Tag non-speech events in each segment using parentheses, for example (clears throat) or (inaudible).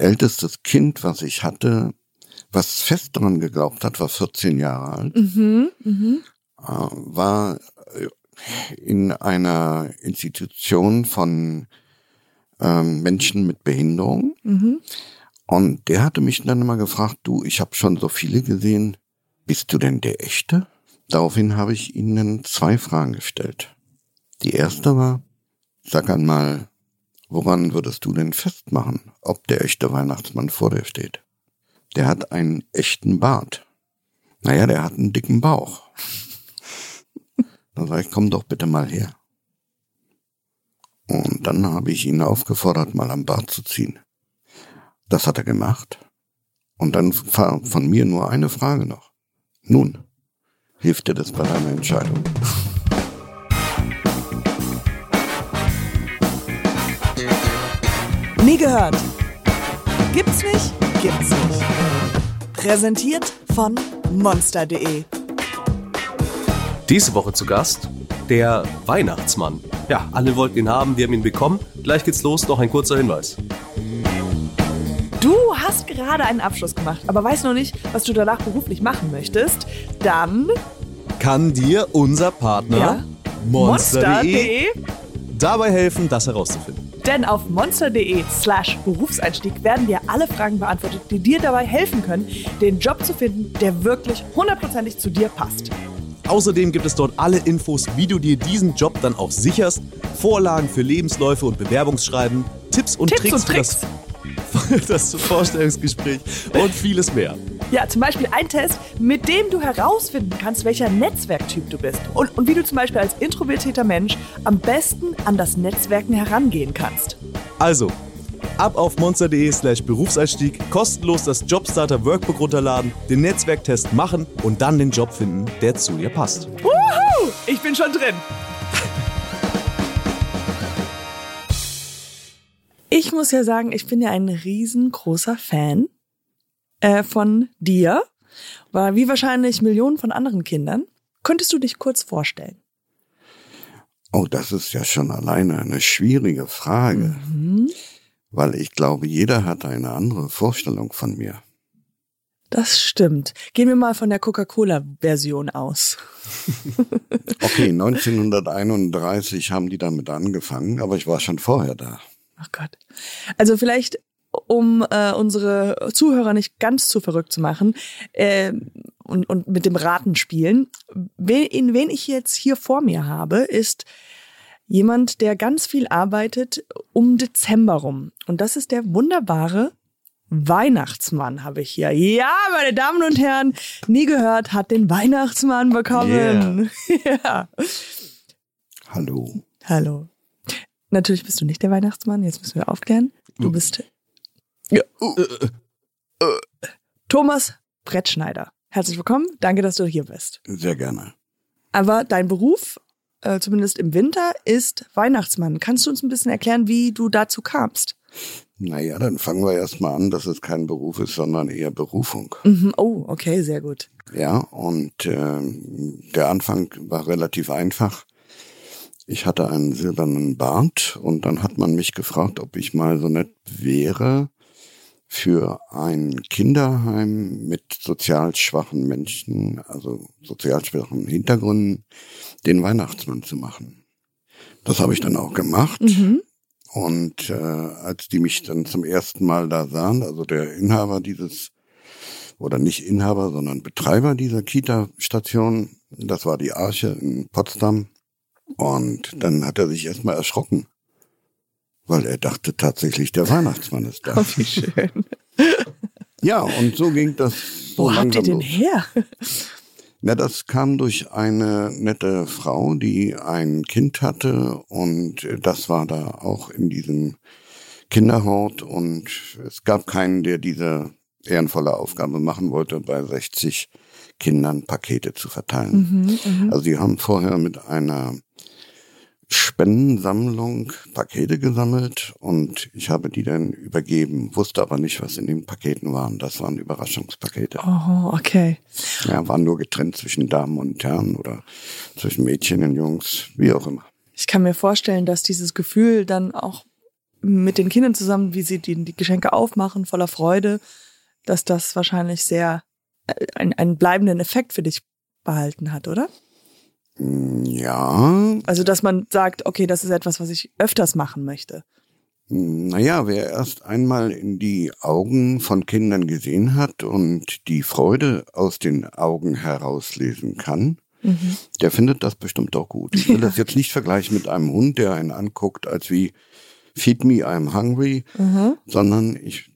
ältestes Kind, was ich hatte, was fest daran geglaubt hat, war 14 Jahre alt, Mhm, mhm. äh, war in einer Institution von ähm, Menschen mit Behinderung. Mhm. Und der hatte mich dann immer gefragt, du, ich habe schon so viele gesehen, bist du denn der Echte? Daraufhin habe ich ihnen zwei Fragen gestellt. Die erste war, sag einmal, woran würdest du denn festmachen, ob der echte Weihnachtsmann vor dir steht? Der hat einen echten Bart. Naja, der hat einen dicken Bauch. Dann sage ich, komm doch bitte mal her. Und dann habe ich ihn aufgefordert, mal am Bart zu ziehen. Das hat er gemacht. Und dann war von mir nur eine Frage noch. Nun, hilft dir das bei deiner Entscheidung? Nie gehört. Gibt's nicht? Gibt's nicht. Präsentiert von monster.de. Diese Woche zu Gast der Weihnachtsmann. Ja, alle wollten ihn haben, wir haben ihn bekommen. Gleich geht's los, noch ein kurzer Hinweis. Du hast gerade einen Abschluss gemacht, aber weißt noch nicht, was du danach beruflich machen möchtest. Dann Kann dir unser Partner Ja. monster.de dabei helfen, das herauszufinden. Denn auf monster.de slash Berufseinstieg werden dir alle Fragen beantwortet, die dir dabei helfen können, den Job zu finden, der wirklich hundertprozentig zu dir passt. Außerdem gibt es dort alle Infos, wie du dir diesen Job dann auch sicherst, Vorlagen für Lebensläufe und Bewerbungsschreiben, Tipps und Tipps Tricks und für Tricks. (laughs) das, das Vorstellungsgespräch und vieles mehr. Ja, zum Beispiel ein Test, mit dem du herausfinden kannst, welcher Netzwerktyp du bist. Und, und wie du zum Beispiel als introvertierter Mensch am besten an das Netzwerken herangehen kannst. Also, ab auf monster.de slash Berufseinstieg, kostenlos das Jobstarter Workbook runterladen, den Netzwerktest machen und dann den Job finden, der zu dir passt. Wuhu! Ich bin schon drin. Ich muss ja sagen, ich bin ja ein riesengroßer Fan äh, von dir, war wie wahrscheinlich Millionen von anderen Kindern. Könntest du dich kurz vorstellen? Oh, das ist ja schon alleine eine schwierige Frage, weil ich glaube, jeder hat eine andere Vorstellung von mir. Das stimmt. Gehen wir mal von der Coca-Cola-Version aus. (laughs) Okay, 1931 haben die damit angefangen, aber ich war schon vorher da. Ach Gott. Also vielleicht, um äh, unsere Zuhörer nicht ganz zu verrückt zu machen äh, und, und mit dem Raten spielen, wen, in wen ich jetzt hier vor mir habe, ist jemand, der ganz viel arbeitet um Dezember rum. Und das ist der wunderbare Weihnachtsmann habe ich hier. Ja, meine Damen und Herren, nie gehört, hat den Weihnachtsmann bekommen. (laughs) ja. Hallo. Hallo. Natürlich bist du nicht der Weihnachtsmann, jetzt müssen wir aufklären. Du bist ja. Thomas Brettschneider. Herzlich willkommen, danke, dass du hier bist. Sehr gerne. Aber dein Beruf, äh, zumindest im Winter, ist Weihnachtsmann. Kannst du uns ein bisschen erklären, wie du dazu kamst? Naja, dann fangen wir erstmal an, dass es kein Beruf ist, sondern eher Berufung. Mhm. Oh, okay, sehr gut. Ja, und ähm, der Anfang war relativ einfach. Ich hatte einen silbernen Bart und dann hat man mich gefragt, ob ich mal so nett wäre, für ein Kinderheim mit sozial schwachen Menschen, also sozial schwachen Hintergründen, den Weihnachtsmann zu machen. Das habe ich dann auch gemacht. Mhm. Und äh, als die mich dann zum ersten Mal da sahen, also der Inhaber dieses, oder nicht Inhaber, sondern Betreiber dieser Kita-Station, das war die Arche in Potsdam. Und dann hat er sich erstmal erschrocken, weil er dachte tatsächlich, der Weihnachtsmann ist da. Oh, wie schön. (laughs) Ja, und so ging das so Wo habt ihr langsam den los. her? Na, das kam durch eine nette Frau, die ein Kind hatte und das war da auch in diesem Kinderhort und es gab keinen, der diese ehrenvolle Aufgabe machen wollte, bei 60 Kindern Pakete zu verteilen. Also die haben vorher mit einer Spendensammlung Pakete gesammelt und ich habe die dann übergeben, wusste aber nicht, was in den Paketen waren. Das waren Überraschungspakete. Oh, okay. Ja, waren nur getrennt zwischen Damen und Herren oder zwischen Mädchen und Jungs, wie auch immer. Ich kann mir vorstellen, dass dieses Gefühl dann auch mit den Kindern zusammen, wie sie die, die Geschenke aufmachen, voller Freude, dass das wahrscheinlich sehr äh, einen, einen bleibenden Effekt für dich behalten hat, oder? Ja, Also, dass man sagt, okay, das ist etwas, was ich öfters machen möchte. naja, wer erst einmal in die Augen von Kindern gesehen hat und die Freude aus den Augen herauslesen kann, der findet das bestimmt auch gut. Ich will das jetzt nicht vergleichen mit einem Hund, der einen anguckt, als wie Feed me, I'm hungry, sondern ich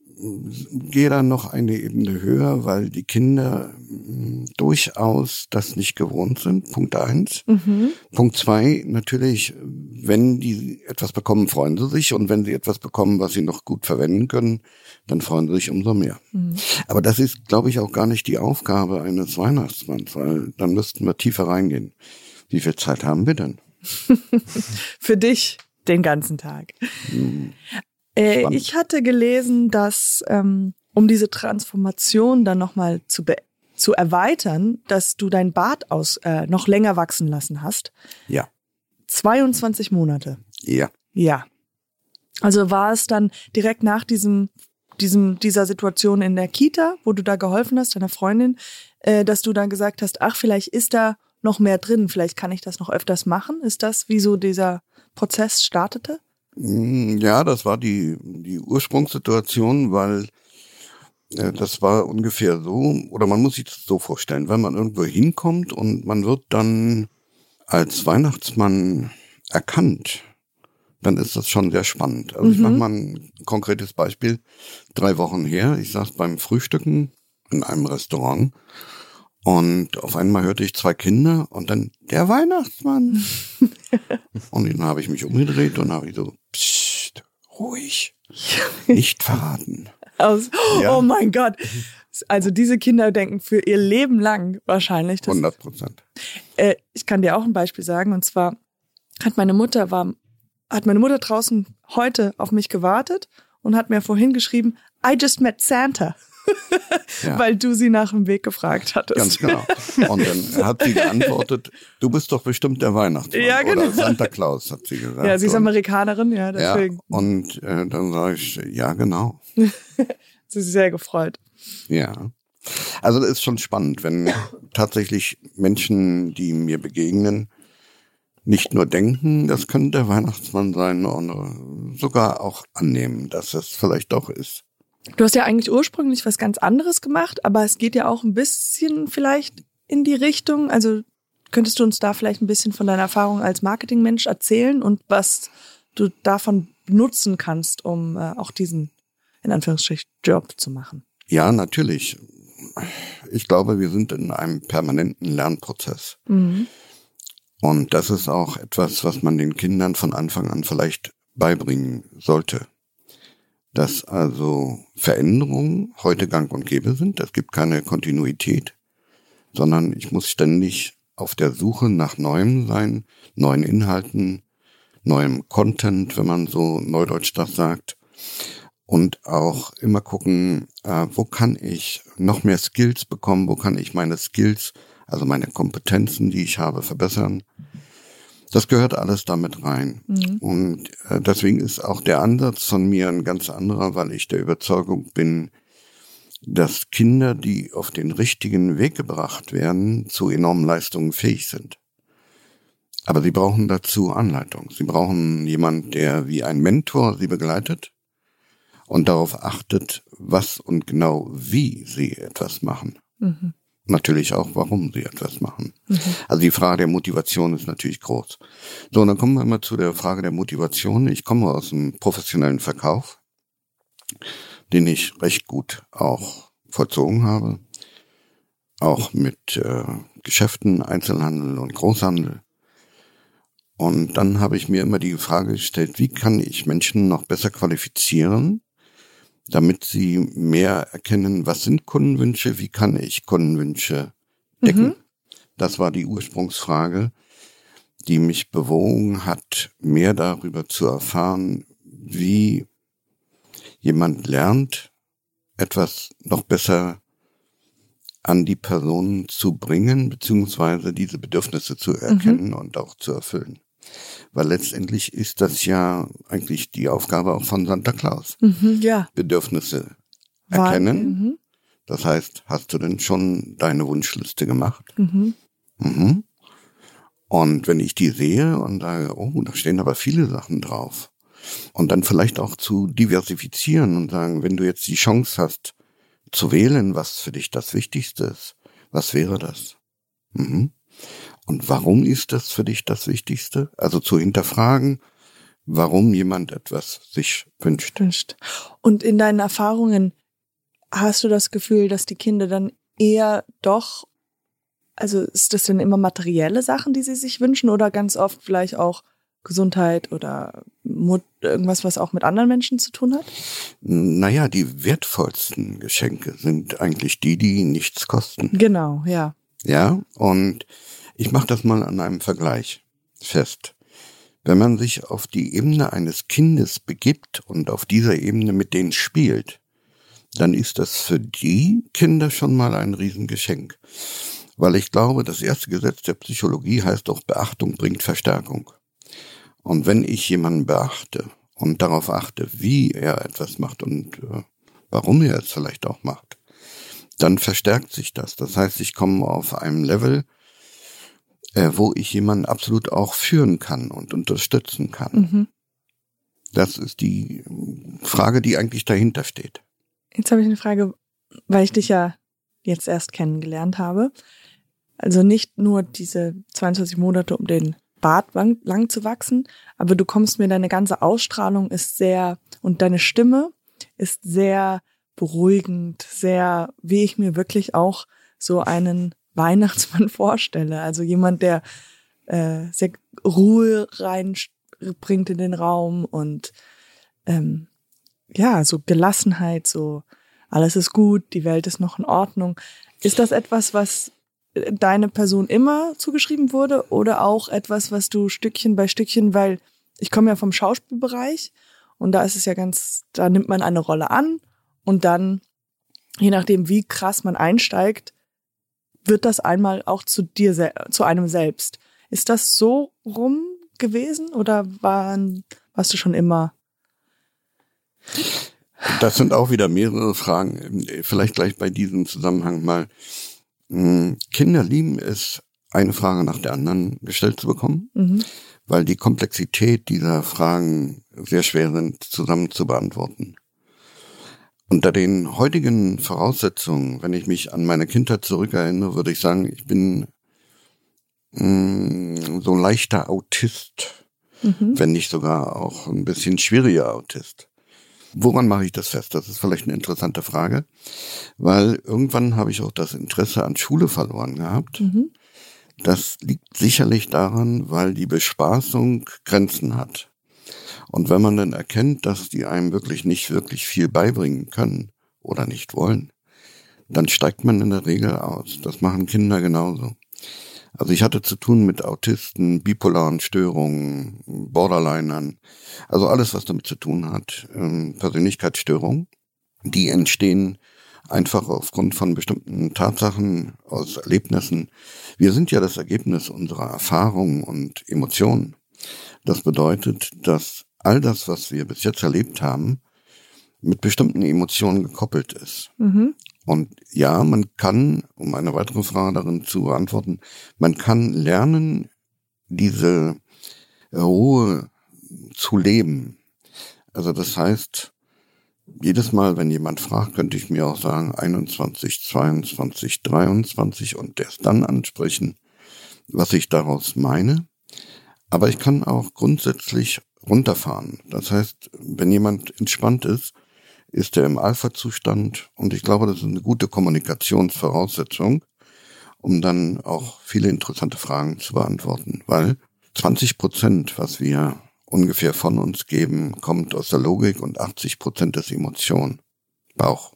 gehe da noch eine Ebene höher, weil die Kinder mm, durchaus das nicht gewohnt sind. Punkt eins. Punkt zwei, natürlich, wenn die etwas bekommen, freuen sie sich. Und wenn sie etwas bekommen, was sie noch gut verwenden können, dann freuen sie sich umso mehr. Aber das ist, glaube ich, auch gar nicht die Aufgabe eines Weihnachtsmanns, weil dann müssten wir tiefer reingehen. Wie viel Zeit haben wir denn? (laughs) Für dich den ganzen Tag. Äh, ich hatte gelesen, dass ähm, um diese Transformation dann nochmal zu, zu erweitern, dass du dein Bart aus äh, noch länger wachsen lassen hast. Ja, 22 Monate. ja. Ja. Also war es dann direkt nach diesem, diesem, dieser Situation in der Kita, wo du da geholfen hast, deiner Freundin, äh, dass du dann gesagt hast, ach, vielleicht ist da noch mehr drin, vielleicht kann ich das noch öfters machen. Ist das, wie so dieser Prozess startete? Mm, Ja, das war die, die Ursprungssituation, weil äh, das war ungefähr so, oder man muss sich das so vorstellen, wenn man irgendwo hinkommt und man wird dann als Weihnachtsmann erkannt, dann ist das schon sehr spannend. Also ich mache mal ein konkretes Beispiel. Drei Wochen her, ich saß beim Frühstücken in einem Restaurant und auf einmal hörte ich zwei Kinder und dann der Weihnachtsmann. (laughs) und dann habe ich mich umgedreht und habe ich so, psst, ruhig, nicht verraten. Aus, Ja. Oh mein Gott. Also diese Kinder denken für ihr Leben lang wahrscheinlich. Das, 100 Prozent. äh, ich kann dir auch ein Beispiel sagen. Und zwar hat meine Mutter war, hat meine Mutter draußen heute auf mich gewartet und hat mir vorhin geschrieben, I just met Santa. Ja. (laughs) Weil du sie nach dem Weg gefragt hattest. Ganz genau. Und dann hat sie geantwortet, du bist doch bestimmt der Weihnachtsmann. Ja, genau. Oder Santa Claus, hat sie gesagt. Ja, sie ist Amerikanerin, ja, Ja, deswegen. und äh, dann sage ich, ja, genau. (laughs) Sie ist sehr gefreut. Ja. Also das ist schon spannend, wenn tatsächlich Menschen, die mir begegnen, nicht nur denken, das könnte der Weihnachtsmann sein, sondern sogar auch annehmen, dass es vielleicht doch ist. Du hast ja eigentlich ursprünglich was ganz anderes gemacht, aber es geht ja auch ein bisschen vielleicht in die Richtung. Also könntest du uns da vielleicht ein bisschen von deiner Erfahrung als Marketingmensch erzählen und was du davon nutzen kannst, um äh, auch diesen, in Anführungsstrichen, Job zu machen? Ja, natürlich. Ich glaube, wir sind in einem permanenten Lernprozess. Und das ist auch etwas, was man den Kindern von Anfang an vielleicht beibringen sollte. Dass also Veränderungen heute gang und gäbe sind. Es gibt keine Kontinuität, sondern ich muss ständig auf der Suche nach Neuem sein, neuen Inhalten, neuem Content, wenn man so neudeutsch das sagt. Und auch immer gucken, äh, wo kann ich noch mehr Skills bekommen, wo kann ich meine Skills, also meine Kompetenzen, die ich habe, verbessern. Das gehört alles damit rein. Und äh, deswegen ist auch der Ansatz von mir ein ganz anderer, weil ich der Überzeugung bin, dass Kinder, die auf den richtigen Weg gebracht werden, zu enormen Leistungen fähig sind. Aber sie brauchen dazu Anleitung. Sie brauchen jemand, der wie ein Mentor sie begleitet und darauf achtet, was und genau wie sie etwas machen. Natürlich auch, warum sie etwas machen. Also die Frage der Motivation ist natürlich groß. So, und dann kommen wir mal zu der Frage der Motivation. Ich komme aus dem professionellen Verkauf, den ich recht gut auch vollzogen habe. Auch mit äh, Geschäften, Einzelhandel und Großhandel. Und dann habe ich mir immer die Frage gestellt, wie kann ich Menschen noch besser qualifizieren, damit sie mehr erkennen, was sind Kundenwünsche, wie kann ich Kundenwünsche decken. Das war die Ursprungsfrage, die mich bewogen hat, mehr darüber zu erfahren, wie jemand lernt, etwas noch besser an die Person zu bringen, beziehungsweise diese Bedürfnisse zu erkennen und auch zu erfüllen. Weil letztendlich ist das ja eigentlich die Aufgabe auch von Santa Claus. Mhm, ja. Bedürfnisse erkennen. Mhm, Das heißt, hast du denn schon deine Wunschliste gemacht? mhm. Mhm. Und wenn ich die sehe und sage, oh, da stehen aber viele Sachen drauf. Und dann vielleicht auch zu diversifizieren und sagen, wenn du jetzt die Chance hast, zu wählen, was für dich das Wichtigste ist, was wäre das? Mhm. Und warum ist das für dich das Wichtigste? Also zu hinterfragen, warum jemand etwas sich wünscht. Wünscht. Und in deinen Erfahrungen hast du das Gefühl, dass die Kinder dann eher doch, also ist das denn immer materielle Sachen, die sie sich wünschen oder ganz oft vielleicht auch Gesundheit oder Mut, irgendwas, was auch mit anderen Menschen zu tun hat? Naja, die wertvollsten Geschenke sind eigentlich die, die nichts kosten. Genau, ja. Ja, und ich mache das mal an einem Vergleich fest. Wenn man sich auf die Ebene eines Kindes begibt und auf dieser Ebene mit denen spielt, dann ist das für die Kinder schon mal ein Riesengeschenk. Weil ich glaube, das erste Gesetz der Psychologie heißt doch, Beachtung bringt Verstärkung. Und wenn ich jemanden beachte und darauf achte, wie er etwas macht und äh, warum er es vielleicht auch macht, dann verstärkt sich das. Das heißt, ich komme auf einem Level, äh, wo ich jemanden absolut auch führen kann und unterstützen kann. Mhm. Das ist die Frage, die eigentlich dahinter steht. Jetzt habe ich eine Frage, weil ich dich ja jetzt erst kennengelernt habe. Also nicht nur diese 22 Monate, um den Bart lang, lang zu wachsen, aber du kommst mir, deine ganze Ausstrahlung ist sehr, und deine Stimme ist sehr beruhigend, sehr, wie ich mir wirklich auch so einen Weihnachtsmann (laughs) vorstelle. Also jemand, der äh, sehr Ruhe reinbringt in den Raum und ähm, ja, so Gelassenheit, so alles ist gut, die Welt ist noch in Ordnung. Ist das etwas, was äh, deine Person immer zugeschrieben wurde oder auch etwas, was du Stückchen bei Stückchen, weil ich komme ja vom Schauspielbereich und da ist es ja ganz, da nimmt man eine Rolle an und dann, je nachdem, wie krass man einsteigt, wird das einmal auch zu dir, zu einem selbst. Ist das so rum gewesen oder waren, warst du schon immer Das sind auch wieder mehrere Fragen. Vielleicht gleich bei diesem Zusammenhang mal. Hm, Kinder lieben es, eine Frage nach der anderen gestellt zu bekommen, Mhm. weil die Komplexität dieser Fragen sehr schwer sind, zusammen zu beantworten. Unter den heutigen Voraussetzungen, wenn ich mich an meine Kindheit zurückerinnere, würde ich sagen, ich bin mh, so ein leichter Autist, Mhm. wenn nicht sogar auch ein bisschen schwieriger Autist. Woran mache ich das fest? Das ist vielleicht eine interessante Frage, weil irgendwann habe ich auch das Interesse an Schule verloren gehabt. Mhm. Das liegt sicherlich daran, weil die Bespaßung Grenzen hat. Und wenn man dann erkennt, dass die einem wirklich nicht wirklich viel beibringen können oder nicht wollen, dann steigt man in der Regel aus. Das machen Kinder genauso. Also ich hatte zu tun mit Autisten, bipolaren Störungen, Borderlinern, also alles, was damit zu tun hat, ähm, Persönlichkeitsstörungen, die entstehen einfach aufgrund von bestimmten Tatsachen, aus Erlebnissen. Wir sind ja das Ergebnis unserer Erfahrungen und Emotionen. Das bedeutet, dass all das, was wir bis jetzt erlebt haben, mit bestimmten Emotionen gekoppelt ist. Mhm. Und ja, man kann, um eine weitere Frage darin zu beantworten, man kann lernen, diese Ruhe zu leben. Also das heißt, jedes Mal, wenn jemand fragt, könnte ich mir auch sagen 21, 22, 23 und erst dann ansprechen, was ich daraus meine. Aber ich kann auch grundsätzlich runterfahren. Das heißt, wenn jemand entspannt ist, ist er im Alpha-Zustand und ich glaube, das ist eine gute Kommunikationsvoraussetzung, um dann auch viele interessante Fragen zu beantworten, weil 20 Prozent, was wir ungefähr von uns geben, kommt aus der Logik und 80 Prozent ist Emotion, Bauch.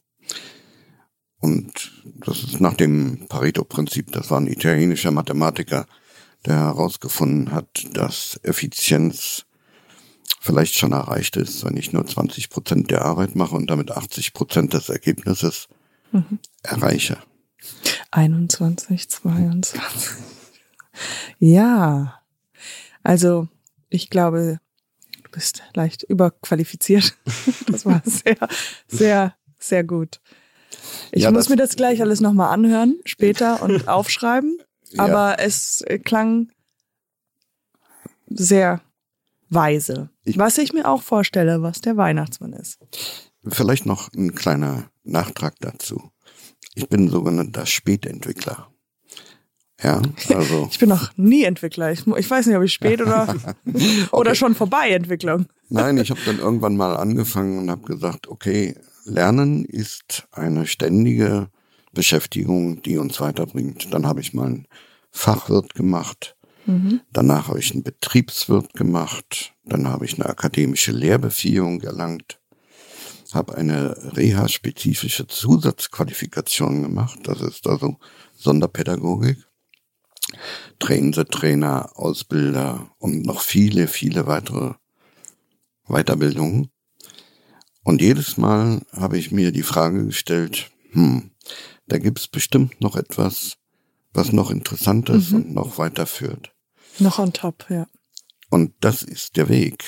Und das ist nach dem Pareto-Prinzip, das war ein italienischer Mathematiker, der herausgefunden hat, dass Effizienz vielleicht schon erreicht ist, wenn ich nur 20 Prozent der Arbeit mache und damit 80 Prozent des Ergebnisses Mhm. erreiche. 21, 22. Ja. Also Ich glaube, du bist leicht überqualifiziert. (laughs) Das war sehr, sehr, sehr gut. Ich Ja, muss mir das gleich alles nochmal anhören, später und (laughs) aufschreiben. Ja. Aber es äh, klang sehr weise. Ich- was ich mir auch vorstelle, was der Weihnachtsmann ist. Vielleicht noch ein kleiner Nachtrag dazu. Ich bin sogenannter Spätentwickler. Ja, (laughs) also Ich bin noch nie Entwickler. Ich, ich weiß nicht, ob ich spät oder, (laughs) (laughs) oder schon vorbei Entwicklung. nein, ich habe dann irgendwann mal angefangen und habe gesagt, okay, Lernen ist eine ständige Beschäftigung, die uns weiterbringt. Dann habe ich mal einen Fachwirt gemacht. Danach habe ich einen Betriebswirt gemacht. Dann habe ich eine akademische Lehrbefähigung erlangt. Habe eine reha-spezifische Zusatzqualifikation gemacht. Das ist also Sonderpädagogik. Trainer, Trainer, Ausbilder und noch viele, viele weitere Weiterbildungen. Und jedes Mal habe ich mir die Frage gestellt, hm, da gibt's bestimmt noch etwas, was noch interessant ist und noch weiterführt. Noch on top, ja. Und das ist der Weg,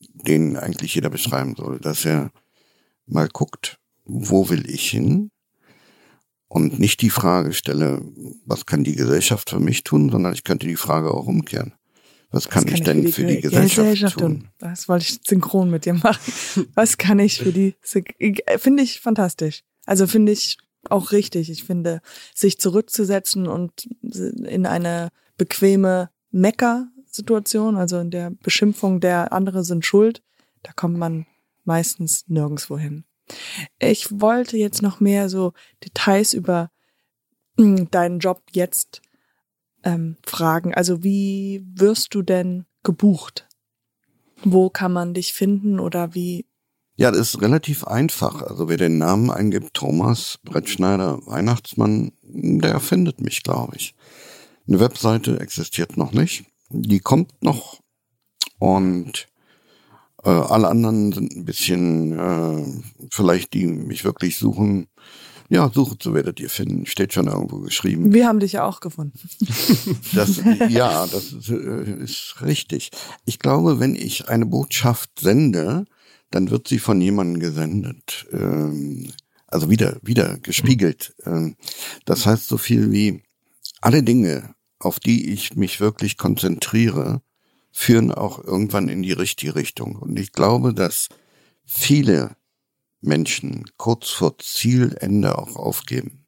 den eigentlich jeder beschreiben soll, dass er mal guckt, wo will ich hin? Und nicht die Frage stelle, was kann die Gesellschaft für mich tun, sondern ich könnte die Frage auch umkehren. Was kann, ich denn für die, Gesellschaft, tun? Das wollte ich synchron mit dir machen. (laughs) Was kann ich für die, finde ich fantastisch. Also finde ich auch richtig. Ich finde, sich zurückzusetzen und in eine bequeme Mecker-Situation, also in der Beschimpfung der andere sind schuld, da kommt man meistens nirgendwo hin. Ich wollte jetzt noch mehr so Details über mh, deinen Job jetzt ähm, fragen. Also wie wirst du denn gebucht? Wo kann man dich finden oder wie? Ja, das ist relativ einfach. Also wer den Namen eingibt, Thomas Brettschneider Weihnachtsmann, der findet mich, glaube ich. Eine Webseite existiert noch nicht. Die kommt noch. Und äh, alle anderen sind ein bisschen, äh, vielleicht die mich wirklich suchen. Ja, sucht, so werdet ihr finden. Steht schon irgendwo geschrieben. Wir haben dich ja auch gefunden. (laughs) Das, ja, das ist, äh, ist richtig. Ich glaube, wenn ich eine Botschaft sende, dann wird sie von jemandem gesendet. Ähm, also wieder, wieder gespiegelt. Ähm, das heißt so viel wie alle Dinge, auf die ich mich wirklich konzentriere, führen auch irgendwann in die richtige Richtung. Und ich glaube, dass viele Menschen kurz vor Zielende auch aufgeben.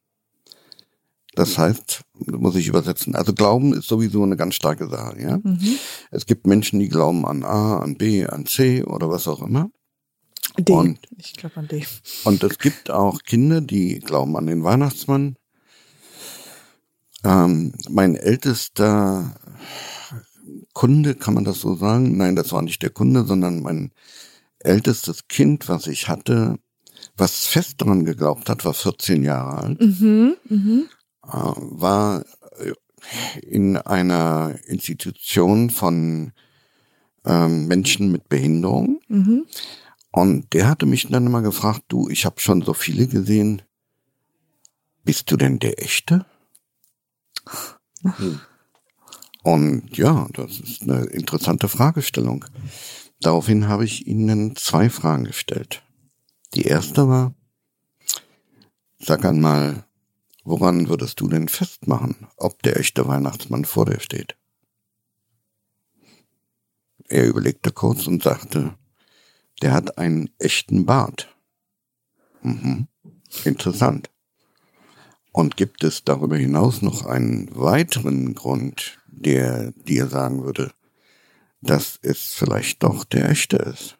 Das heißt, muss ich übersetzen. Also Glauben ist sowieso eine ganz starke Sache, ja. Mhm. Es gibt Menschen, die glauben an A, an B, an C oder was auch immer. D. Und- ich glaube an D. Und es gibt auch Kinder, die glauben an den Weihnachtsmann. Ähm, mein ältester Kunde, kann man das so sagen? Nein, das war nicht der Kunde, sondern mein ältestes Kind, was ich hatte, was fest daran geglaubt hat, war 14 Jahre alt, Mhm. Mhm. äh, war in einer Institution von ähm, Menschen mit Behinderung. Mhm. Und der hatte mich dann immer gefragt, du, ich habe schon so viele gesehen. Bist du denn der Echte? Und ja, das ist eine interessante Fragestellung. Daraufhin habe ich ihnen zwei Fragen gestellt. Die erste war, sag einmal, woran würdest du denn festmachen, ob der echte Weihnachtsmann vor dir steht? Er überlegte kurz und sagte, der hat einen echten Bart. Mhm. Interessant. Und gibt es darüber hinaus noch einen weiteren Grund, der dir sagen würde, dass es vielleicht doch der echte ist?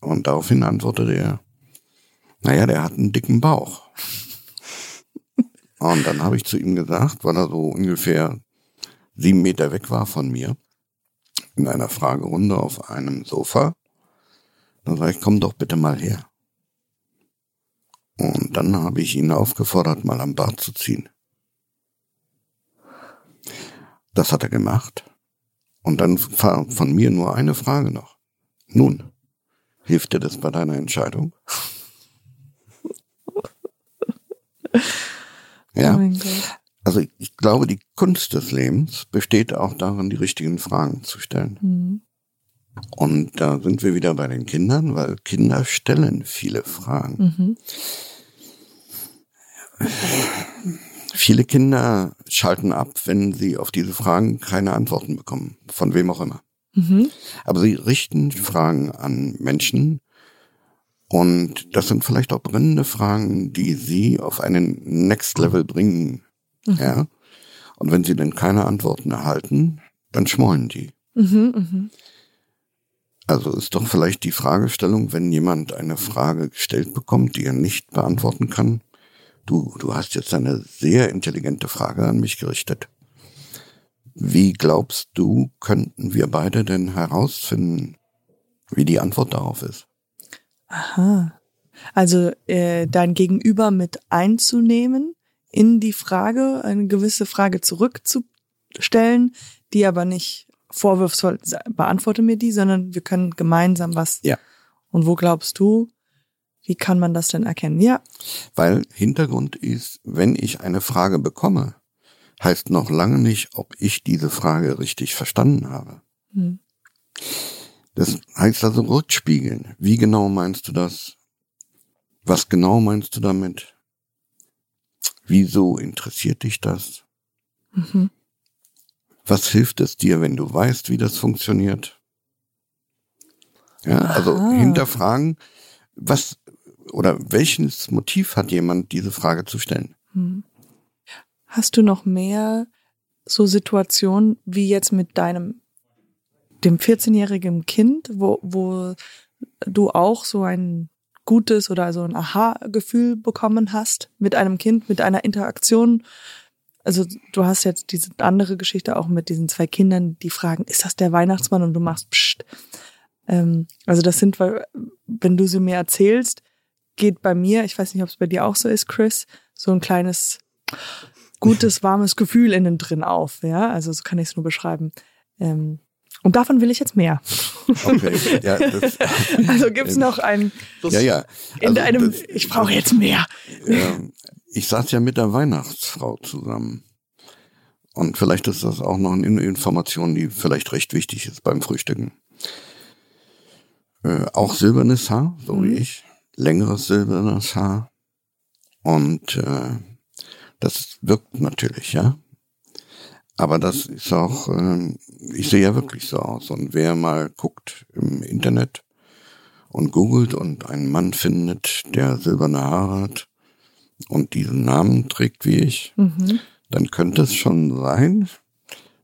Und daraufhin antwortete er, naja, der hat einen dicken Bauch. Und dann habe ich zu ihm gesagt, weil er so ungefähr sieben Meter weg war von mir, in einer Fragerunde auf einem Sofa, dann sage ich, komm doch bitte mal her. Und dann habe ich ihn aufgefordert, mal am Bart zu ziehen. Das hat er gemacht. Und dann war von mir nur eine Frage noch. Nun, hilft dir das bei deiner Entscheidung? (laughs) Oh Ja, Gott. Also ich glaube, die Kunst des Lebens besteht auch darin, die richtigen Fragen zu stellen. Mhm. Und da sind wir wieder bei den Kindern, weil Kinder stellen viele Fragen. Mhm. Viele Kinder schalten ab, wenn sie auf diese Fragen keine Antworten bekommen, von wem auch immer. Mhm. Aber sie richten Fragen an Menschen und das sind vielleicht auch brennende Fragen, die sie auf einen Next Level bringen. Ja. Und wenn sie dann keine Antworten erhalten, dann schmollen die. Mhm. Mhm. Also ist doch vielleicht die Fragestellung, wenn jemand eine Frage gestellt bekommt, die er nicht beantworten kann. Du, du hast jetzt eine sehr intelligente Frage an mich gerichtet. Wie glaubst du, könnten wir beide denn herausfinden, wie die Antwort darauf ist? Aha. Also äh, dein Gegenüber mit einzunehmen in die Frage, eine gewisse Frage zurückzustellen, die aber nicht vorwurfsvoll beantworte mir die, sondern wir können gemeinsam was. Ja. Und wo glaubst du, wie kann man das denn erkennen? Ja. Weil Hintergrund ist, wenn ich eine Frage bekomme, heißt noch lange nicht, ob ich diese Frage richtig verstanden habe. Hm. Das heißt also rückspiegeln. Wie genau meinst du das? Was genau meinst du damit? Wieso interessiert dich das? Mhm. Was hilft es dir, wenn du weißt, wie das funktioniert? Ja, also Aha. hinterfragen, was oder welches Motiv hat jemand, diese Frage zu stellen? Hm. Hast du noch mehr so Situationen wie jetzt mit deinem, dem 14-jährigen Kind, wo, wo du auch so ein gutes oder so ein Aha-Gefühl bekommen hast mit einem Kind, mit einer Interaktion? Also du hast jetzt diese andere Geschichte auch mit diesen zwei Kindern, die fragen, ist das der Weihnachtsmann? Und du machst pst. Ähm, also das sind, wenn du sie mir erzählst, geht bei mir, ich weiß nicht, ob es bei dir auch so ist, Chris, so ein kleines gutes, warmes Gefühl innen drin auf. Ja, also so kann ich es nur beschreiben. Ähm, und davon will ich jetzt mehr. Okay, ja, (laughs) das, Also gibt's (laughs) noch ein ja, ja. in Also einem, das- ich brauche jetzt mehr. Ähm, ich saß ja mit der Weihnachtsfrau zusammen. Und vielleicht ist das auch noch eine Information, die vielleicht recht wichtig ist beim Frühstücken. Äh, auch silbernes Haar, so wie ich. Längeres silbernes Haar. Und äh, das wirkt natürlich, ja. Aber das ist auch, ähm, ich sehe ja wirklich so aus. Und wer mal guckt im Internet und googelt und einen Mann findet, der silberne Haare hat und diesen Namen trägt wie ich, Mhm. dann könnte es schon sein,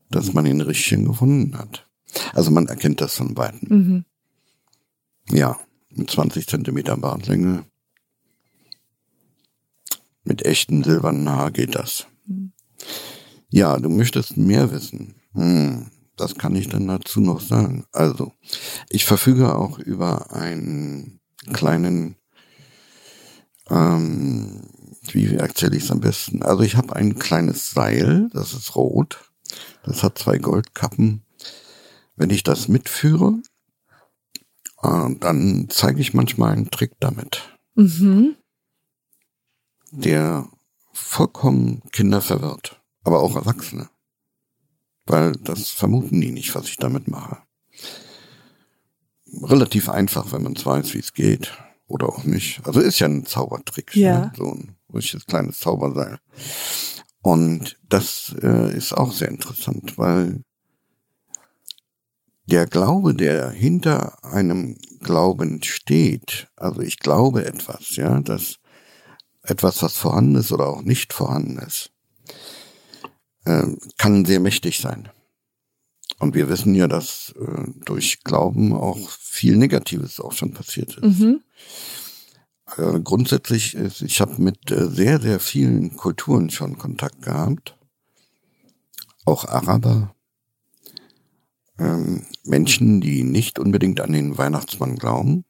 dass man den richtigen gefunden hat. Also man erkennt das von Weitem. Mhm. Ja, mit 20 Zentimeter Bartlänge. Mit echten silbernen Haar geht das. Ja, du möchtest mehr wissen. Hm, das kann ich dann dazu noch sagen. Also, ich verfüge auch über einen kleinen, ähm, wie erzähle ich es am besten? Also ich habe ein kleines Seil, das ist rot. Das hat zwei Goldkappen. Wenn ich das mitführe, äh, dann zeige ich manchmal einen Trick damit, Mhm. der vollkommen Kinder verwirrt, aber auch Erwachsene. Weil das vermuten die nicht, was ich damit mache. Relativ einfach, wenn man es weiß, wie es geht. Oder auch nicht. Also ist ja ein Zaubertrick. Ja. Ne? So ein richtiges kleines Zauberseil. Und das äh, ist auch sehr interessant, weil der Glaube, der hinter einem Glauben steht, also ich glaube etwas, ja, dass etwas, was vorhanden ist oder auch nicht vorhanden ist, äh, kann sehr mächtig sein. Und wir wissen ja, dass äh, durch Glauben auch viel Negatives auch schon passiert ist. Mhm. Äh, grundsätzlich ist, ich habe mit äh, sehr, sehr vielen Kulturen schon Kontakt gehabt. Auch Araber. Ähm, Menschen, die nicht unbedingt an den Weihnachtsmann glauben.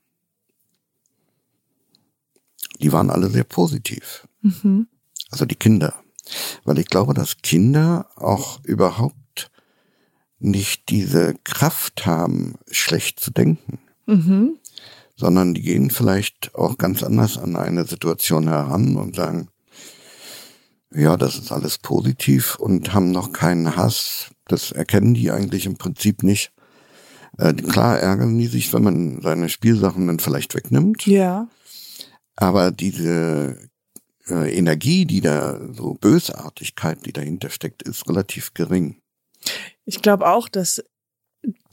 Die waren alle sehr positiv. Mhm. Also die Kinder. Weil ich glaube, dass Kinder auch überhaupt nicht diese Kraft haben, schlecht zu denken Mhm. Sondern die gehen vielleicht auch ganz anders an eine Situation heran und sagen, ja, das ist alles positiv und haben noch keinen Hass. Das erkennen die eigentlich im Prinzip nicht. Äh, klar ärgern die sich, wenn man seine Spielsachen dann vielleicht wegnimmt. Ja. Aber diese äh, Energie, die da, so Bösartigkeit, die dahinter steckt, ist relativ gering. Ich glaube auch, dass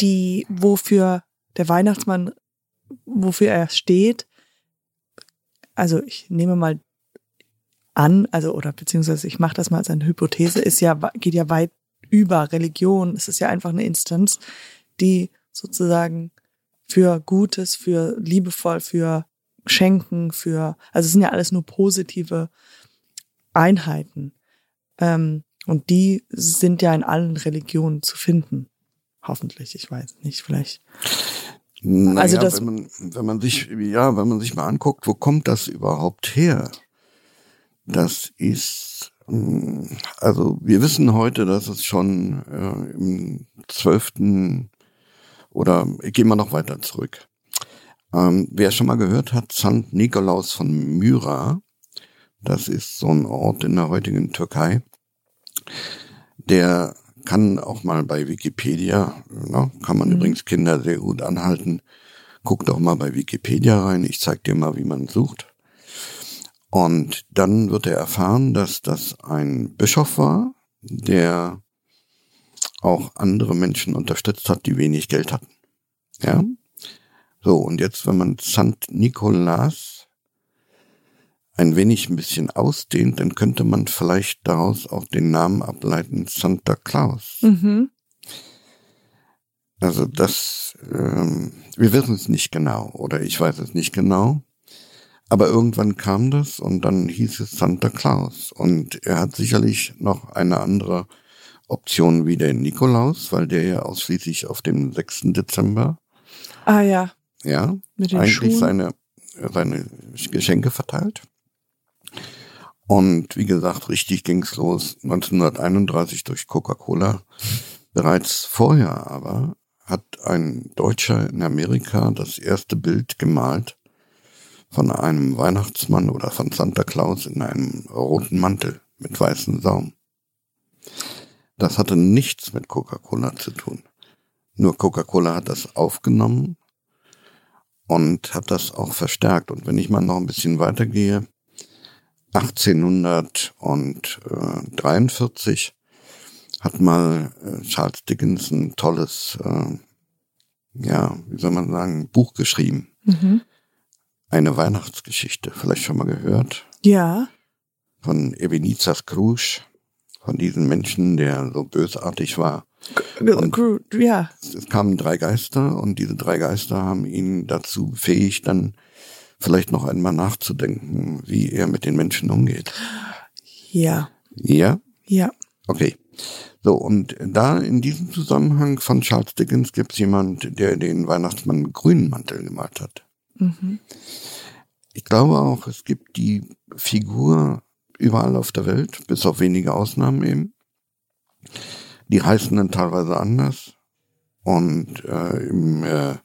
die, wofür der Weihnachtsmann, wofür er steht, also ich nehme mal an, also oder beziehungsweise ich mache das mal als eine Hypothese, ist ja, geht ja weit über Religion. Es ist ja einfach eine Instanz, die sozusagen für Gutes, für liebevoll, für Schenken, für, also es sind ja alles nur positive Einheiten. Ähm, und die sind ja in allen Religionen zu finden. Hoffentlich, ich weiß nicht, vielleicht. Naja, Also das- wenn man, wenn man sich, ja, wenn man sich mal anguckt, wo kommt das überhaupt her? Das ist, mh, also wir wissen heute, dass es schon äh, im zwölften oder gehen wir noch weiter zurück. Ähm, wer schon mal gehört hat, St. Nikolaus von Myra, das ist so ein Ort in der heutigen Türkei, der kann auch mal bei Wikipedia, ne, kann man übrigens Kinder sehr gut anhalten, guck doch mal bei Wikipedia rein, ich zeig dir mal, wie man sucht. Und dann wird er erfahren, dass das ein Bischof war, der auch andere Menschen unterstützt hat, die wenig Geld hatten. Ja? So, und jetzt, wenn man St. Nikolaus ein wenig ein bisschen ausdehnt, dann könnte man vielleicht daraus auch den Namen ableiten Santa Claus. Mhm. Also das, ähm, wir wissen es nicht genau oder ich weiß es nicht genau. Aber irgendwann kam das und dann hieß es Santa Claus. Und er hat sicherlich noch eine andere Option wie der Nikolaus, weil der ja ausschließlich auf dem 6. Dezember, Ah ja, ja, mit den eigentlich Schuhen. seine, seine Geschenke verteilt. Und wie gesagt, richtig ging's los 1931 durch Coca-Cola. Bereits vorher aber hat ein Deutscher in Amerika das erste Bild gemalt von einem Weihnachtsmann oder von Santa Claus in einem roten Mantel mit weißem Saum. Das hatte nichts mit Coca-Cola zu tun. Nur Coca-Cola hat das aufgenommen und hat das auch verstärkt. Und wenn ich mal noch ein bisschen weitergehe, 1843 hat mal äh, Charles Dickens ein tolles, äh, ja, wie soll man sagen, Buch geschrieben. Mhm. Eine Weihnachtsgeschichte, vielleicht schon mal gehört, Ja. von Ebenezer Scrooge, von diesem Menschen, der so bösartig war. Groot, ja. Es kamen drei Geister und diese drei Geister haben ihn dazu befähigt, dann vielleicht noch einmal nachzudenken, wie er mit den Menschen umgeht. Ja. Ja? Ja. Okay. So, und da in diesem Zusammenhang von Charles Dickens gibt es jemand, der den Weihnachtsmann mit grünen Mantel gemalt hat. Mhm. Ich glaube auch, es gibt die Figur überall auf der Welt, bis auf wenige Ausnahmen eben. Die heißen dann teilweise anders. Und äh, im, äh, im,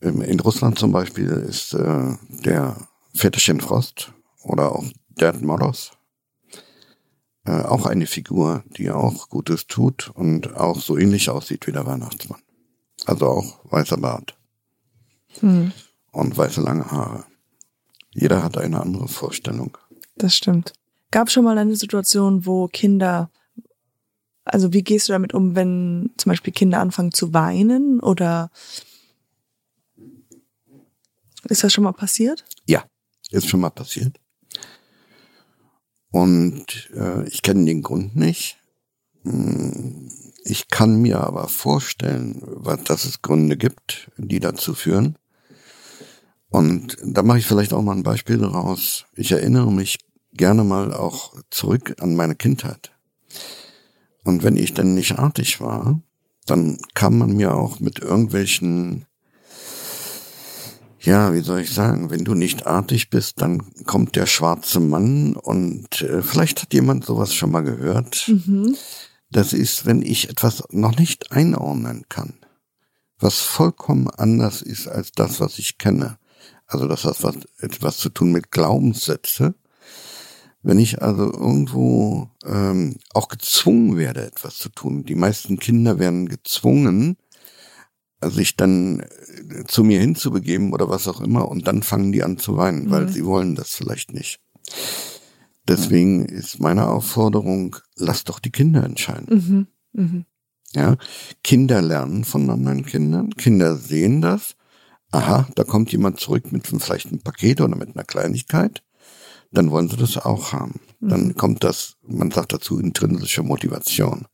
in Russland zum Beispiel ist äh, der Väterchen Frost oder auch Dad Moros äh, auch eine Figur, die auch Gutes tut und auch so ähnlich aussieht wie der Weihnachtsmann. Also auch weißer Bart Hm, und weiße lange Haare. Jeder hat eine andere Vorstellung. das stimmt. Gab schon mal eine Situation, wo Kinder, also wie gehst du damit um, wenn zum Beispiel Kinder anfangen zu weinen oder ist das schon mal passiert? Ja, ist schon mal passiert. Und äh, ich kenne den Grund nicht. Hm, Ich kann mir aber vorstellen, dass es Gründe gibt, die dazu führen. Und da mache ich vielleicht auch mal ein Beispiel daraus. Ich erinnere mich gerne mal auch zurück an meine Kindheit. Und wenn ich dann nicht artig war, dann kam man mir auch mit irgendwelchen ja, wie soll ich sagen, wenn du nicht artig bist, dann kommt der schwarze Mann und äh, vielleicht hat jemand sowas schon mal gehört. Mhm. Das ist, wenn ich etwas noch nicht einordnen kann, was vollkommen anders ist als das, was ich kenne. Also das hat was, etwas zu tun mit Glaubenssätze. Wenn ich also irgendwo ähm, auch gezwungen werde, etwas zu tun, die meisten Kinder werden gezwungen, sich dann äh, zu mir hinzubegeben oder was auch immer und dann fangen die an zu weinen, weil Mhm. sie wollen das vielleicht nicht. Deswegen ist meine Aufforderung, lass doch die Kinder entscheiden. Mhm. Mhm. Ja, Kinder lernen von anderen Kindern. Kinder sehen das. Aha, da kommt jemand zurück mit vielleicht einem Paket oder mit einer Kleinigkeit. Dann wollen sie das auch haben. Dann kommt das, man sagt dazu intrinsische Motivation.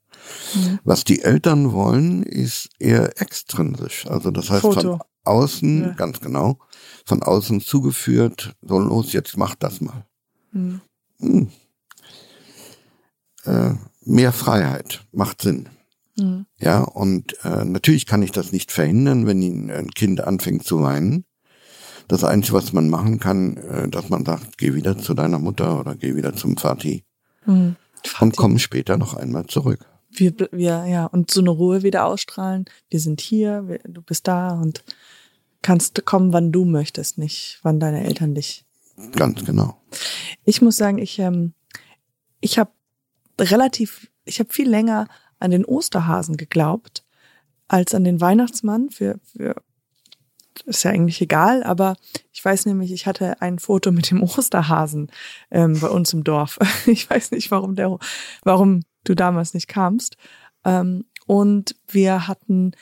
Mhm. Was die Eltern wollen, ist eher extrinsisch. Also das heißt Foto. von außen, Ja. ganz genau, von außen zugeführt, so los, jetzt mach das mal. Mhm. Hm. Äh, mehr Freiheit macht Sinn. Mhm. Ja, und äh, natürlich kann ich das nicht verhindern, wenn ein Kind anfängt zu weinen. Das Einzige, was man machen kann, äh, dass man sagt, geh wieder zu deiner Mutter oder geh wieder zum Vati Mhm. und komm später noch einmal zurück. Wir, wir, ja, und so eine Ruhe wieder ausstrahlen. Wir sind hier, wir, du bist da und kannst kommen, wann du möchtest, nicht wann deine Eltern dich. Ganz genau. Ich muss sagen, ich, ähm, ich habe relativ, ich habe viel länger an den Osterhasen geglaubt als an den Weihnachtsmann. Für, für ist ja eigentlich egal, aber ich weiß nämlich, ich hatte ein Foto mit dem Osterhasen ähm, bei uns im Dorf. (laughs) Ich weiß nicht, warum der, warum du damals nicht kamst. Ähm, und wir hatten,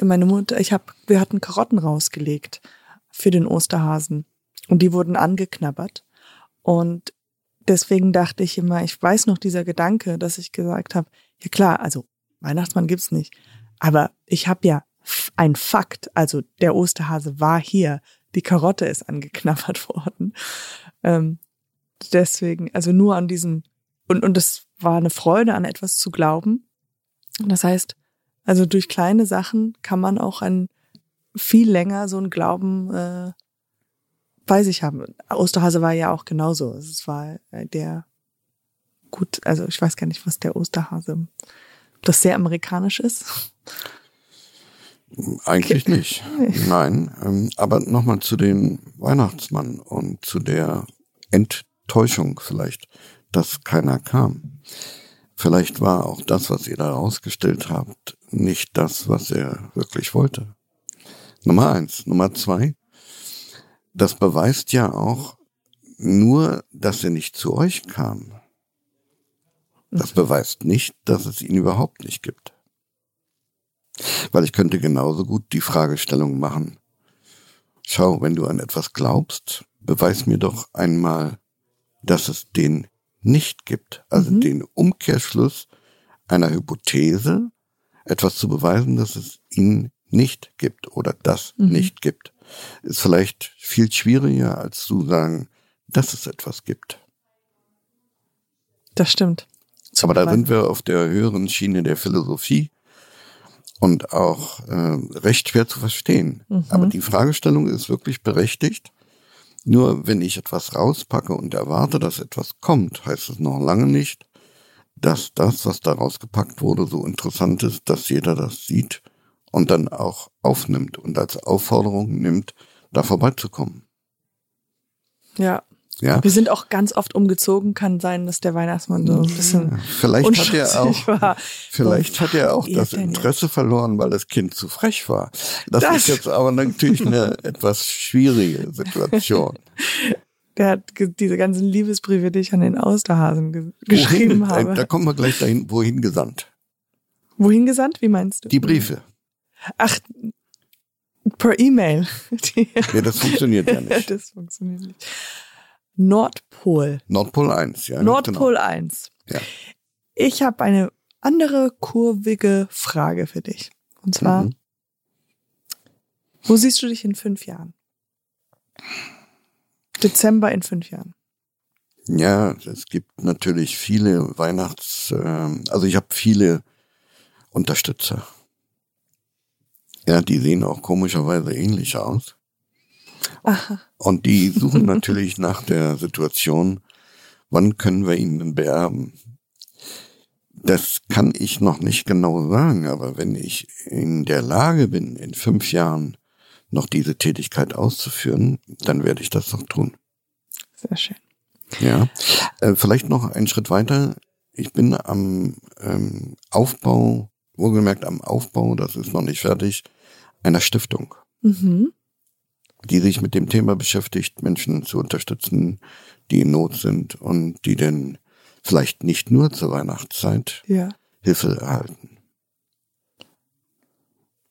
meine Mutter, ich habe, wir hatten Karotten rausgelegt für den Osterhasen und die wurden angeknabbert. Und deswegen dachte ich immer, ich weiß noch dieser Gedanke, dass ich gesagt habe, ja klar, also Weihnachtsmann gibt's nicht, aber ich habe ja ein Fakt, also der Osterhase war hier, die Karotte ist angeknabbert (laughs) worden. Ähm, deswegen, also nur an diesem und und es war eine Freude, an etwas zu glauben. Das heißt, also durch kleine Sachen kann man auch ein viel länger so ein Glauben äh, bei sich haben. Osterhase war ja auch genauso. Es war äh, der gut, also ich weiß gar nicht, was der Osterhase, ob das sehr amerikanisch ist. Eigentlich nicht. Nein. Ähm, aber nochmal zu dem Weihnachtsmann und zu der Enttäuschung vielleicht, dass keiner kam. Vielleicht war auch das, was ihr da rausgestellt habt, nicht das, was er wirklich wollte. Nummer eins. Nummer zwei. Das beweist ja auch nur, dass er nicht zu euch kam. Das beweist nicht, dass es ihn überhaupt nicht gibt. Weil ich könnte genauso gut die Fragestellung machen. Schau, wenn du an etwas glaubst, beweis mir doch einmal, dass es den nicht gibt. Also Mhm. den Umkehrschluss einer Hypothese, etwas zu beweisen, dass es ihn nicht gibt oder das Mhm. nicht gibt, ist vielleicht viel schwieriger, als zu sagen, dass es etwas gibt. Das stimmt. Aber da sind wir auf der höheren Schiene der Philosophie und auch äh, recht schwer zu verstehen. Mhm. Aber die Fragestellung ist wirklich berechtigt. Nur wenn ich etwas rauspacke und erwarte, dass etwas kommt, heißt es noch lange nicht, dass das, was da rausgepackt wurde, so interessant ist, dass jeder das sieht und dann auch aufnimmt und als Aufforderung nimmt, da vorbeizukommen. Ja. Ja, Wir sind auch ganz oft umgezogen, kann sein, dass der Weihnachtsmann so ein bisschen vielleicht hat er auch war. Vielleicht hat er auch das? Interesse verloren, weil das Kind zu frech war. Das, Das- ist jetzt aber natürlich eine (laughs) etwas schwierige Situation. Der hat diese ganzen Liebesbriefe, die ich an den Osterhasen ge geschrieben Wohin, habe. äh, da kommen wir gleich dahin, wohin gesandt. Wohin gesandt? Wie meinst du? Die Briefe. Ach, per E-Mail. (laughs) Nee, das funktioniert ja nicht. (laughs) das funktioniert nicht. Nordpol. Nordpol 1, ja. ganz Nordpol 1. Genau. Ja. Ich habe eine andere kurvige Frage für dich. Und zwar, Mhm. wo siehst du dich in fünf Jahren? Dezember in fünf Jahren. Ja, es gibt natürlich viele Weihnachts, ähm, also ich habe viele Unterstützer. Ja, die sehen auch komischerweise ähnlich aus. Aha. Und die (laughs) suchen natürlich nach der Situation, wann können wir ihn denn beerben? Das kann ich noch nicht genau sagen, aber wenn ich in der Lage bin, in fünf Jahren noch diese Tätigkeit auszuführen, dann werde ich das noch tun. Sehr schön. Ja. Äh, vielleicht noch einen Schritt weiter. Ich bin am ähm, Aufbau, wohlgemerkt am Aufbau, das ist noch nicht fertig, einer Stiftung, Mhm. Die sich mit dem Thema beschäftigt, Menschen zu unterstützen, die in Not sind und die denn vielleicht nicht nur zur Weihnachtszeit Ja. Hilfe erhalten.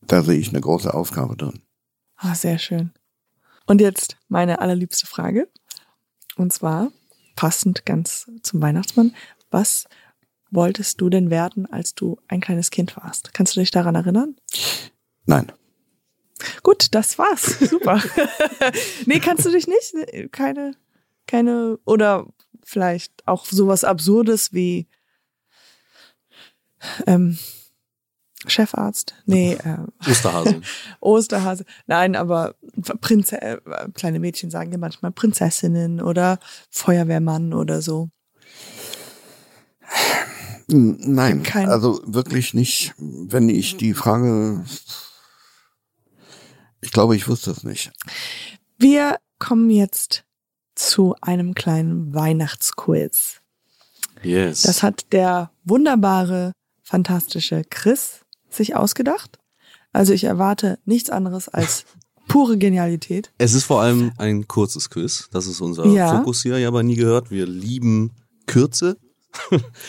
Da sehe ich eine große Aufgabe drin. Ah, sehr schön. Und jetzt meine allerliebste Frage. Und zwar, passend ganz zum Weihnachtsmann, was wolltest du denn werden, als du ein kleines Kind warst? Kannst du dich daran erinnern? Nein, Gut, das war's. Super. (laughs) nee, kannst du dich nicht? Keine, keine, oder vielleicht auch sowas Absurdes wie ähm, Chefarzt? Nee, äh, Osterhase. (laughs) Osterhase. Nein, aber Prinze äh, kleine Mädchen sagen ja manchmal Prinzessinnen oder Feuerwehrmann oder so. Nein, Kein- also wirklich nicht. Wenn ich die Frage, ich glaube, ich wusste es nicht. Wir kommen jetzt zu einem kleinen Weihnachtsquiz. Yes. Das hat der wunderbare, fantastische Chris sich ausgedacht. Also ich erwarte nichts anderes als (laughs) pure Genialität. es ist vor allem ein kurzes Quiz. Das ist unser Ja. Fokus hier, ja aber nie gehört. Wir lieben Kürze.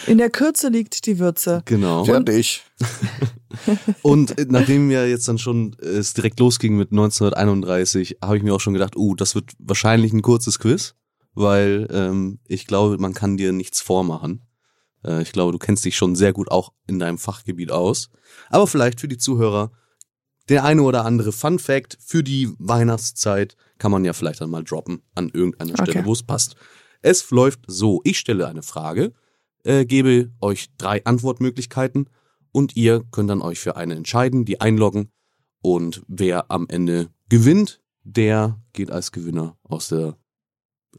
In der Kürze liegt die Würze. Genau. Fertig. (laughs) Und äh, nachdem ja jetzt dann schon äh, es direkt losging mit 1931, habe ich mir auch schon gedacht, uh, das wird wahrscheinlich ein kurzes Quiz, weil ähm, ich glaube, man kann dir nichts vormachen. Äh, ich glaube, du kennst dich schon sehr gut auch in deinem Fachgebiet aus. Aber vielleicht für die Zuhörer der eine oder andere Fun Fact für die Weihnachtszeit kann man ja vielleicht dann mal droppen an irgendeiner Okay. Stelle, wo es passt. Es läuft so, ich stelle eine Frage, äh, gebe euch drei Antwortmöglichkeiten und ihr könnt dann euch für eine entscheiden, die einloggen und wer am Ende gewinnt, der geht als Gewinner aus der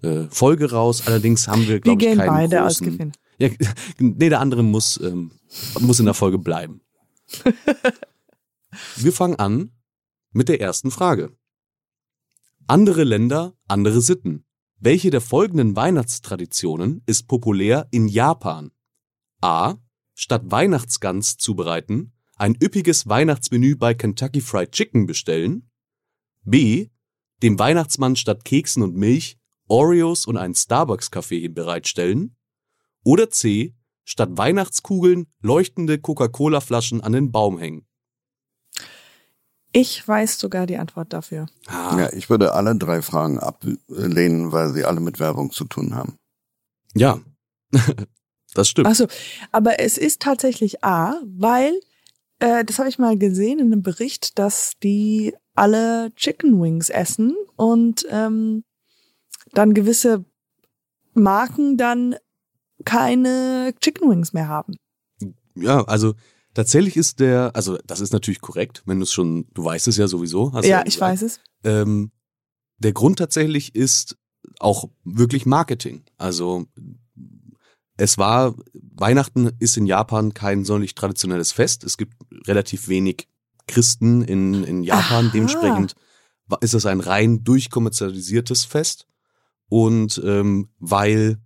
äh, Folge raus. Allerdings haben wir, glaube ich, gehen keinen beide als großen, Gewinn. ja, (laughs) nee, der andere muss, ähm, muss in der Folge bleiben. (laughs) Wir fangen an mit der ersten Frage. Andere Länder, andere Sitten. Welche der folgenden Weihnachtstraditionen ist populär in Japan? A. Statt Weihnachtsgans zubereiten, ein üppiges Weihnachtsmenü bei Kentucky Fried Chicken bestellen. B. Dem Weihnachtsmann statt Keksen und Milch Oreos und einen Starbucks-Kaffee bereitstellen. Oder C. Statt Weihnachtskugeln leuchtende Coca-Cola-Flaschen an den Baum hängen. Ich weiß sogar die Antwort dafür. Ah, Ja, ich würde alle drei Fragen ablehnen, weil sie alle mit Werbung zu tun haben. ja. (laughs) das stimmt. Achso, aber es ist tatsächlich A, weil, äh, das habe ich mal gesehen in einem Bericht, dass die alle Chicken Wings essen und ähm, dann gewisse Marken dann keine Chicken Wings mehr haben. Ja, also tatsächlich ist der, also das ist natürlich korrekt, wenn du es schon, du weißt es ja sowieso. Hast du ja, ich weiß es. Ähm, der Grund tatsächlich ist auch wirklich Marketing. Also es war, Weihnachten ist in Japan kein sonderlich traditionelles Fest. Es gibt relativ wenig Christen in, in Japan. Aha. Dementsprechend ist es ein rein durchkommerzialisiertes Fest. Und ähm, weil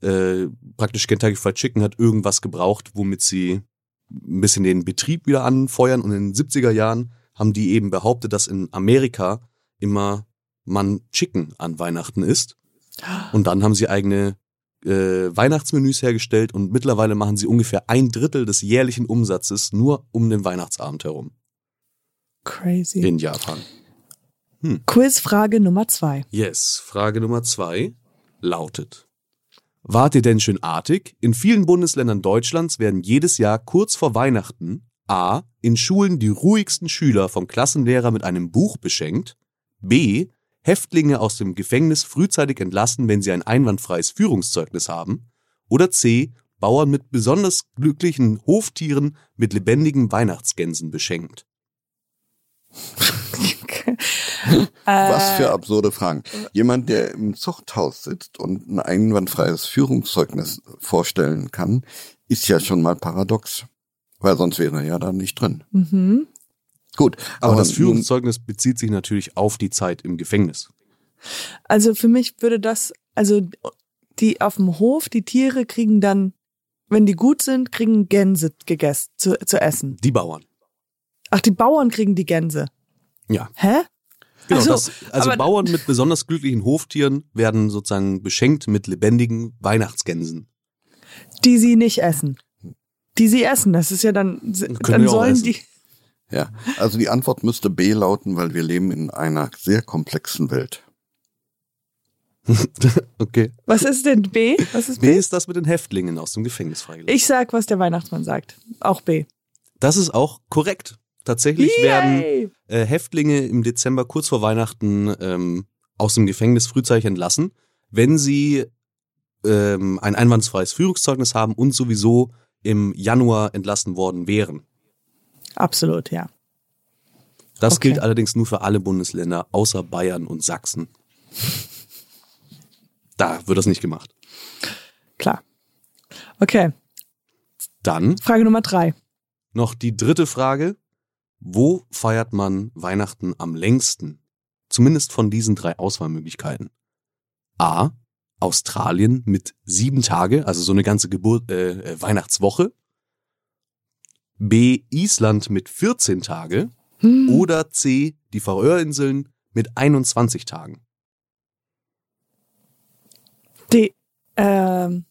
äh, praktisch Kentucky Fried Chicken hat irgendwas gebraucht, womit sie ein bisschen den Betrieb wieder anfeuern. Und in den 70er Jahren haben die eben behauptet, dass in Amerika immer man Chicken an Weihnachten isst. Und dann haben sie eigene äh, Weihnachtsmenüs hergestellt und mittlerweile machen sie ungefähr ein Drittel des jährlichen Umsatzes nur um den Weihnachtsabend herum Crazy. in Japan. Quizfrage Nummer zwei. Yes, Frage Nummer zwei lautet. Wart ihr denn schön artig? In vielen Bundesländern Deutschlands werden jedes Jahr kurz vor Weihnachten a. in Schulen die ruhigsten Schüler vom Klassenlehrer mit einem Buch beschenkt, b. Häftlinge aus dem Gefängnis frühzeitig entlassen, wenn sie ein einwandfreies Führungszeugnis haben, oder c. Bauern mit besonders glücklichen Hoftieren mit lebendigen Weihnachtsgänsen beschenkt. (laughs) (laughs) Was Äh, für absurde Fragen. Jemand, der im Zuchthaus sitzt und ein einwandfreies Führungszeugnis vorstellen kann, ist ja schon mal paradox. Weil sonst wäre er ja da nicht drin. Mhm. Gut. Aber das nun- Führungszeugnis bezieht sich natürlich auf die Zeit im Gefängnis. Also für mich würde das, also die auf dem Hof, die Tiere kriegen dann, wenn die gut sind, kriegen Gänse gegessen, zu, zu essen. Die Bauern. Ach, die Bauern kriegen die Gänse. Ja. Hä? Genau, so, das, also aber- Bauern mit besonders glücklichen Hoftieren werden sozusagen beschenkt mit lebendigen Weihnachtsgänsen. Die sie nicht essen. Die sie essen, das ist ja dann, Können dann sollen essen. die, Ja, also die Antwort müsste B lauten, weil wir leben in einer sehr komplexen Welt. (laughs) Okay. was ist denn B? Was ist B B? ist das mit den Häftlingen aus dem Gefängnis freigelassen. Ich sag, was der Weihnachtsmann sagt. Auch B. Das ist auch korrekt. Tatsächlich werden Yay! äh, Häftlinge im Dezember kurz vor Weihnachten ähm, aus dem Gefängnis frühzeitig entlassen, wenn sie ähm, ein einwandfreies Führungszeugnis haben und sowieso im Januar entlassen worden wären. Absolut, ja. Das Okay. gilt allerdings nur für alle Bundesländer außer Bayern und Sachsen. Da wird das nicht gemacht. Klar. Okay, Dann Frage Nummer drei. noch die dritte Frage. Wo feiert man Weihnachten am längsten? Zumindest von diesen drei Auswahlmöglichkeiten. A. Australien mit sieben Tage, also so eine ganze Geburt, äh, äh, Weihnachtswoche. B. Island mit 14 Tage. Hm. Oder C. Die Färöerinseln mit 21 Tagen. Die, ähm,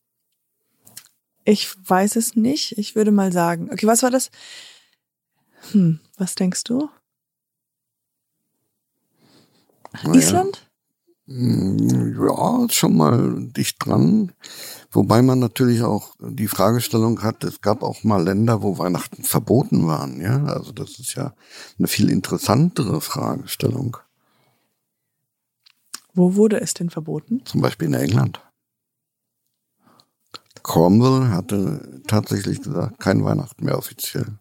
ich weiß es nicht. Ich würde mal sagen. Okay, was war das? Hm, was denkst du? Naja, Island? mm, Ja, schon mal dicht dran. Wobei man natürlich auch die Fragestellung hat, es gab auch mal Länder, wo Weihnachten verboten waren. Ja, also das ist ja eine viel interessantere Fragestellung. Wo wurde es denn verboten? Zum Beispiel in England. Cromwell hatte tatsächlich gesagt, kein Weihnachten mehr offiziell.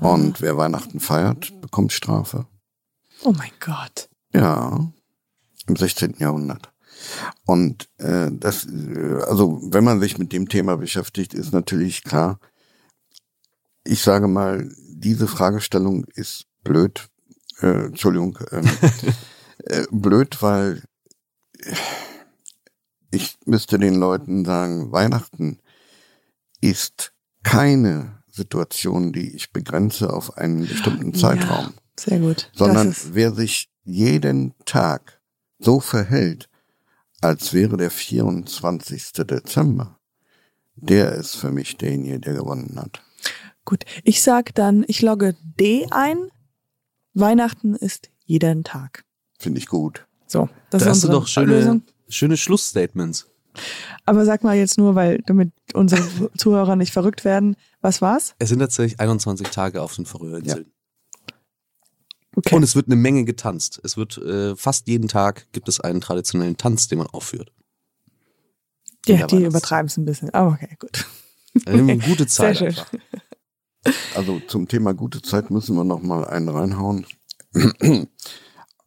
Und wer Weihnachten feiert, bekommt Strafe. Oh mein Gott. Ja, im 16. Jahrhundert. Und äh, das, äh, also wenn man sich mit dem Thema beschäftigt, ist natürlich klar, ich sage mal, diese Fragestellung ist blöd, äh, Entschuldigung, ähm, (laughs) äh, blöd, weil ich müsste den Leuten sagen, Weihnachten ist keine Situation, die ich begrenze auf einen bestimmten Zeitraum Ja, sehr gut. sondern wer sich jeden Tag so verhält, als wäre der 24. Dezember, der ist für mich derjenige, der gewonnen hat. gut. Ich sag dann, ich logge D ein. Weihnachten ist jeden Tag. Finde ich gut. So, das Da ist hast du doch schöne, Lösung. schöne Schlussstatements. Aber sag mal jetzt nur, weil damit unsere (laughs) Zuhörer nicht verrückt werden. Was war's? Es sind tatsächlich 21 Tage auf den Färöerinseln. Okay. Und es wird eine Menge getanzt. Es wird äh, fast jeden Tag gibt es einen traditionellen Tanz, den man aufführt. ja, die übertreiben es ein bisschen. Aber okay, gut. Eine gute Zeit schön. einfach. (laughs) Also zum Thema gute Zeit müssen wir noch mal einen reinhauen. (clears throat) äh,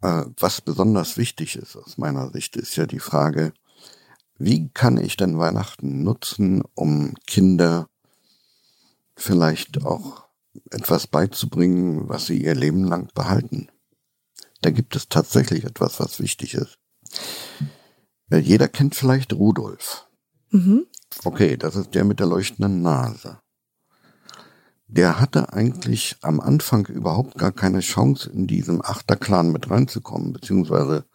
was besonders wichtig ist aus meiner Sicht, ist ja die Frage, wie kann ich denn Weihnachten nutzen, um Kinder vielleicht auch etwas beizubringen, was sie ihr Leben lang behalten? Da gibt es tatsächlich etwas, was wichtig ist. Äh, Jeder kennt vielleicht Rudolf. Mhm. Okay, das ist der mit der leuchtenden Nase. Der hatte eigentlich am Anfang überhaupt gar keine Chance, in diesem Achterclan mit reinzukommen, beziehungsweise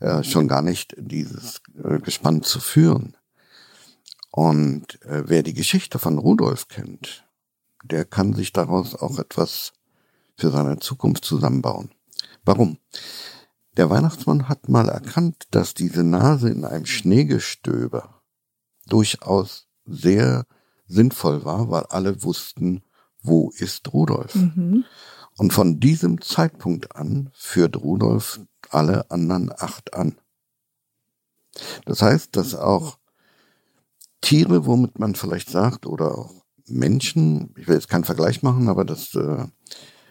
äh, schon gar nicht dieses äh, Gespann zu führen. Und äh, wer die Geschichte von Rudolf kennt, der kann sich daraus auch etwas für seine Zukunft zusammenbauen. Warum? Der Weihnachtsmann hat mal erkannt, dass diese Nase in einem Schneegestöber durchaus sehr sinnvoll war, weil alle wussten, wo ist Rudolf. Mhm. Und von diesem Zeitpunkt an führt Rudolf alle anderen acht an. Das heißt, dass auch Tiere, womit man vielleicht sagt, oder auch Menschen, ich will jetzt keinen Vergleich machen, aber das äh,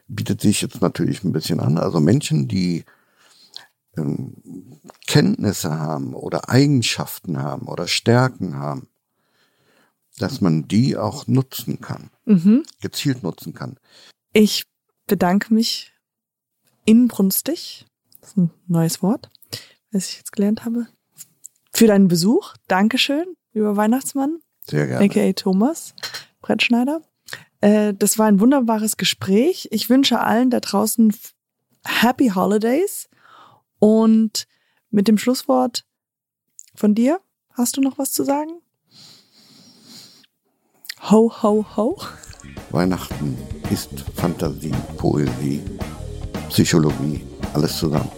bietet sich jetzt natürlich ein bisschen an. Also Menschen, die ähm, Kenntnisse haben oder Eigenschaften haben oder Stärken haben, dass man die auch nutzen kann, Mhm. gezielt nutzen kann. Ich bedanke mich inbrünstig. Das ist ein neues Wort, was ich jetzt gelernt habe. für deinen Besuch. Dankeschön, lieber Weihnachtsmann, Sehr gerne. aka Thomas Brettschneider. Äh, das war ein wunderbares Gespräch. Ich wünsche allen da draußen Happy Holidays und mit dem Schlusswort von dir, hast du noch was zu sagen? Ho, ho, ho. Weihnachten ist Fantasie, Poesie, Psychologie, alles zusammen.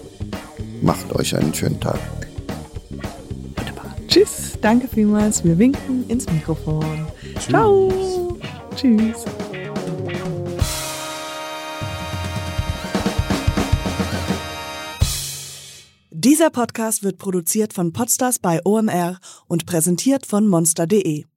Macht euch einen schönen Tag. Wunderbar. Tschüss. Danke vielmals. Wir winken ins Mikrofon. Ciao. Tschüss. Dieser Podcast wird produziert von Podstars bei OMR und präsentiert von monster.de.